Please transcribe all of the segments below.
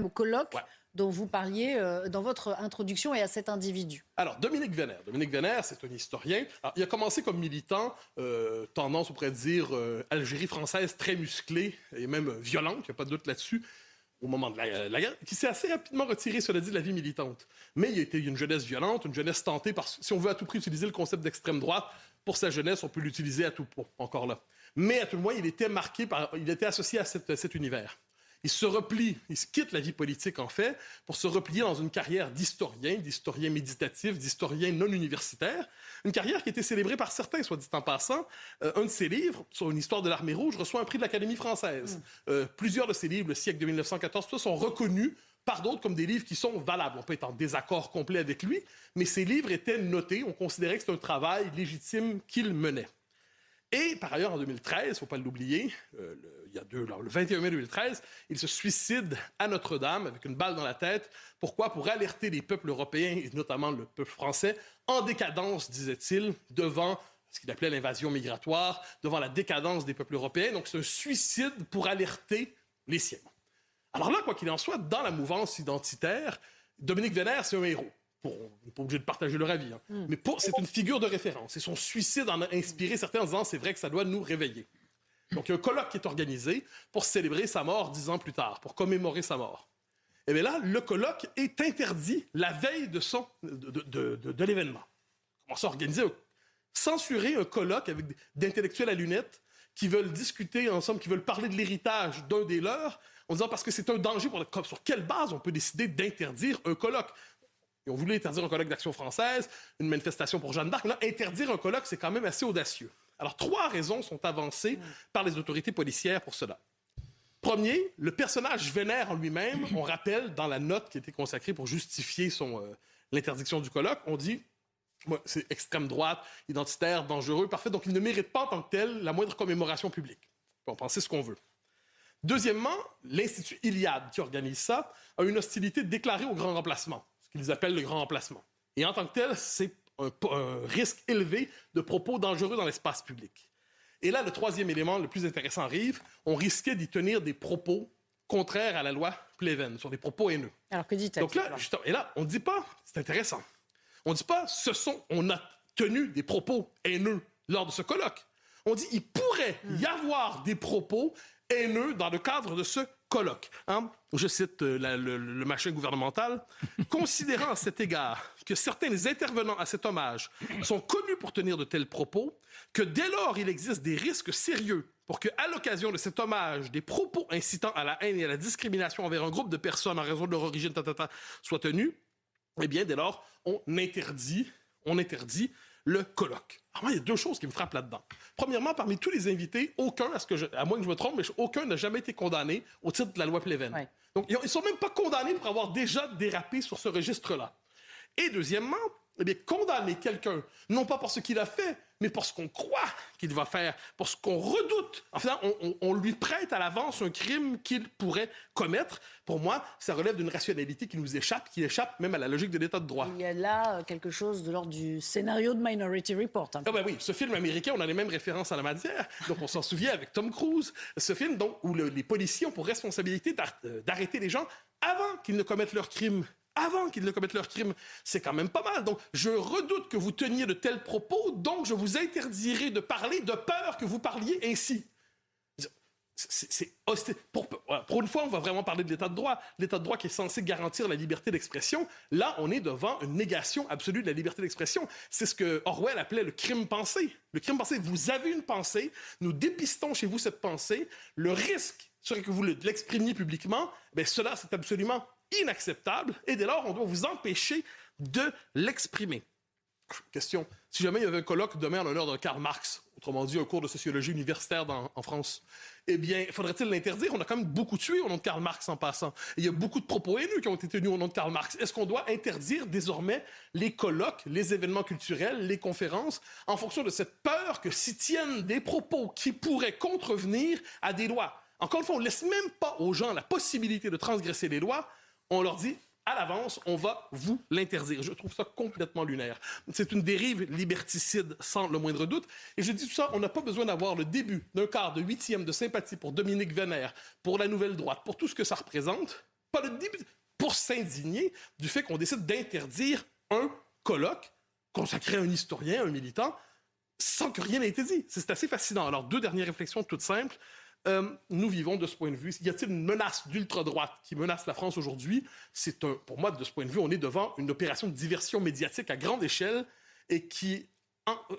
au colloque dont vous parliez euh, dans votre introduction et à cet individu. Alors, Dominique Vénère. Dominique Vénère, c'est un historien. il a commencé comme militant, euh, tendance, on pourrait dire, euh, Algérie française très musclée et même violente, il n'y a pas de doute là-dessus, au moment de la, guerre, qui s'est assez rapidement retiré, cela dit, de la vie militante. Mais il a été une jeunesse violente, une jeunesse tentée par, si on veut à tout prix utiliser le concept d'extrême droite, pour sa jeunesse, on peut l'utiliser à tout point, encore là. Mais à tout le moins, il était marqué par, il était associé à cet univers. Il se replie, il se quitte la vie politique en fait, pour se replier dans une carrière d'historien, d'historien méditatif, d'historien non universitaire. Une carrière qui a été célébrée par certains, soit dit en passant. Euh, un de ses livres, sur une histoire de l'armée rouge, reçoit un prix de l'Académie française. Mm. Euh, plusieurs de ses livres, le siècle de 1914, tout sont reconnus par d'autres comme des livres qui sont valables. On peut être en désaccord complet avec lui, mais ces livres étaient notés. On considérait que c'était un travail légitime qu'il menait. Et par ailleurs, en 2013, il ne faut pas l'oublier, euh, le, il y a le 21 mai 2013, il se suicide à Notre-Dame avec une balle dans la tête. Pourquoi? Pour alerter les peuples européens, et notamment le peuple français, en décadence, disait-il, devant ce qu'il appelait l'invasion migratoire, devant la décadence des peuples européens. Donc c'est un suicide pour alerter les siens. Alors là, quoi qu'il en soit, dans la mouvance identitaire, Dominique Vénère, c'est un héros on n'est pas obligé de partager leur avis, hein. hmm. mais c'est une figure de référence. Et son suicide en a inspiré certains en disant c'est vrai que ça doit nous réveiller. Donc il y a un colloque qui est organisé pour célébrer sa mort dix ans plus tard, pour commémorer sa mort. Et eh bien là, le colloque est interdit la veille de, son, de, de, l'événement. Comment ça organiser, censurer un colloque avec d'intellectuels à lunettes qui veulent discuter ensemble, qui veulent parler de l'héritage d'un des leurs, en disant parce que c'est un danger pour le... Sur quelle base on peut décider d'interdire un colloque? Ils ont voulu interdire un colloque d'Action française, une manifestation pour Jeanne d'Arc. Là, interdire un colloque, c'est quand même assez audacieux. Alors, trois raisons sont avancées par les autorités policières pour cela. Premier, le personnage vénère en lui-même. On rappelle dans la note qui était consacrée pour justifier euh, l'interdiction du colloque, on dit c'est extrême droite, identitaire, dangereux, parfait. Donc, il ne mérite pas en tant que tel la moindre commémoration publique. On penser ce qu'on veut. Deuxièmement, l'Institut Iliade, qui organise ça, a une hostilité déclarée au grand remplacement qu'ils appellent le grand emplacement. Et en tant que tel, c'est un, risque élevé de propos dangereux dans l'espace public. Et là, le troisième élément le plus intéressant arrive. On risquait d'y tenir des propos contraires à la loi Pleven, sur des propos haineux. Alors que dit-elle Donc là, et là, on ne dit pas, c'est intéressant, on ne dit pas, ce sont, on a tenu des propos haineux lors de ce colloque. On dit, il pourrait y avoir des propos haineux dans le cadre de ce colloque. Hein? Je cite euh, le, machin gouvernemental. Considérant à cet égard que certains intervenants à cet hommage sont connus pour tenir de tels propos, que dès lors il existe des risques sérieux pour que, à l'occasion de cet hommage, des propos incitant à la haine et à la discrimination envers un groupe de personnes en raison de leur origine soient tenus, eh bien, dès lors, on interdit, on interdit le colloque. Alors moi, il y a deux choses qui me frappent là-dedans. Premièrement, parmi tous les invités, aucun, à, ce que je, à moins que je me trompe, mais aucun n'a jamais été condamné au titre de la loi Pleven. Donc, ils ne sont même pas condamnés pour avoir déjà dérapé sur ce registre-là. Et deuxièmement, eh bien, condamner quelqu'un, non pas pour ce qu'il a fait, mais pour ce qu'on croit qu'il va faire, pour ce qu'on redoute. En fait, on, lui prête à l'avance un crime qu'il pourrait commettre. Pour moi, ça relève d'une rationalité qui nous échappe, qui échappe même à la logique de l'État de droit. Il y a là euh, quelque chose de l'ordre du scénario de Minority Report. Ah ben oui, ce film américain, on a les mêmes références à la matière. Donc on s'en souvient avec Tom Cruise. Ce film donc, où les policiers ont pour responsabilité euh, d'arrêter les gens avant qu'ils ne commettent leur crime avant qu'ils ne commettent leur crime. C'est quand même pas mal. Donc, je redoute que vous teniez de tels propos, donc je vous interdirai de parler de peur que vous parliez ainsi. C'est pour, pour, une fois, on va vraiment parler de l'état de droit. L'état de droit qui est censé garantir la liberté d'expression. Là, on est devant une négation absolue de la liberté d'expression. C'est ce que Orwell appelait le crime pensé. Le crime pensé, vous avez une pensée, nous dépistons chez vous cette pensée. Le risque serait que vous l'exprimiez publiquement. Ben cela, c'est absolument inacceptable et dès lors, on doit vous empêcher de l'exprimer. Question. Si jamais il y avait un colloque demain en l'honneur de Karl Marx, autrement dit un cours de sociologie universitaire en France, eh bien, faudrait-il l'interdire? On a quand même beaucoup tué au nom de Karl Marx en passant. il y a beaucoup de propos haineux qui ont été tenus au nom de Karl Marx. Est-ce qu'on doit interdire désormais les colloques, les événements culturels, les conférences, en fonction de cette peur que s'y tiennent des propos qui pourraient contrevenir à des lois? Encore une fois, on ne laisse même pas aux gens la possibilité de transgresser les lois on leur dit à l'avance, on va vous l'interdire. Je trouve ça complètement lunaire. C'est une dérive liberticide sans le moindre doute. Et je dis tout ça, on n'a pas besoin d'avoir le début d'un quart de huitième de sympathie pour Dominique Vénère, pour la nouvelle droite, pour tout ce que ça représente. pas le début, pour s'indigner du fait qu'on décide d'interdire un colloque consacré à un historien, un militant, sans que rien n'ait été dit. C'est assez fascinant. Alors, deux dernières réflexions toutes simples. Euh, nous vivons de ce point de vue. Y a-t-il une menace d'ultra-droite qui menace la France aujourd'hui? C'est un, pour moi, de ce point de vue, on est devant une opération de diversion médiatique à grande échelle et qui,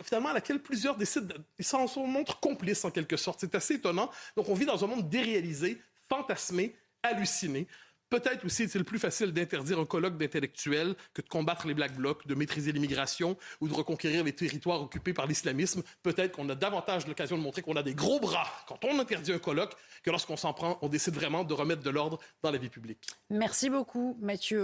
finalement, à laquelle plusieurs décident, ils s'en montrent complices en quelque sorte. C'est assez étonnant. Donc, on vit dans un monde déréalisé, fantasmé, halluciné. Peut-être aussi c'est le plus facile d'interdire un colloque d'intellectuels que de combattre les Black Blocs, de maîtriser l'immigration ou de reconquérir les territoires occupés par l'islamisme. Peut-être qu'on a davantage l'occasion de montrer qu'on a des gros bras quand on interdit un colloque que lorsqu'on s'en prend, on décide vraiment de remettre de l'ordre dans la vie publique. Merci beaucoup, Mathieu.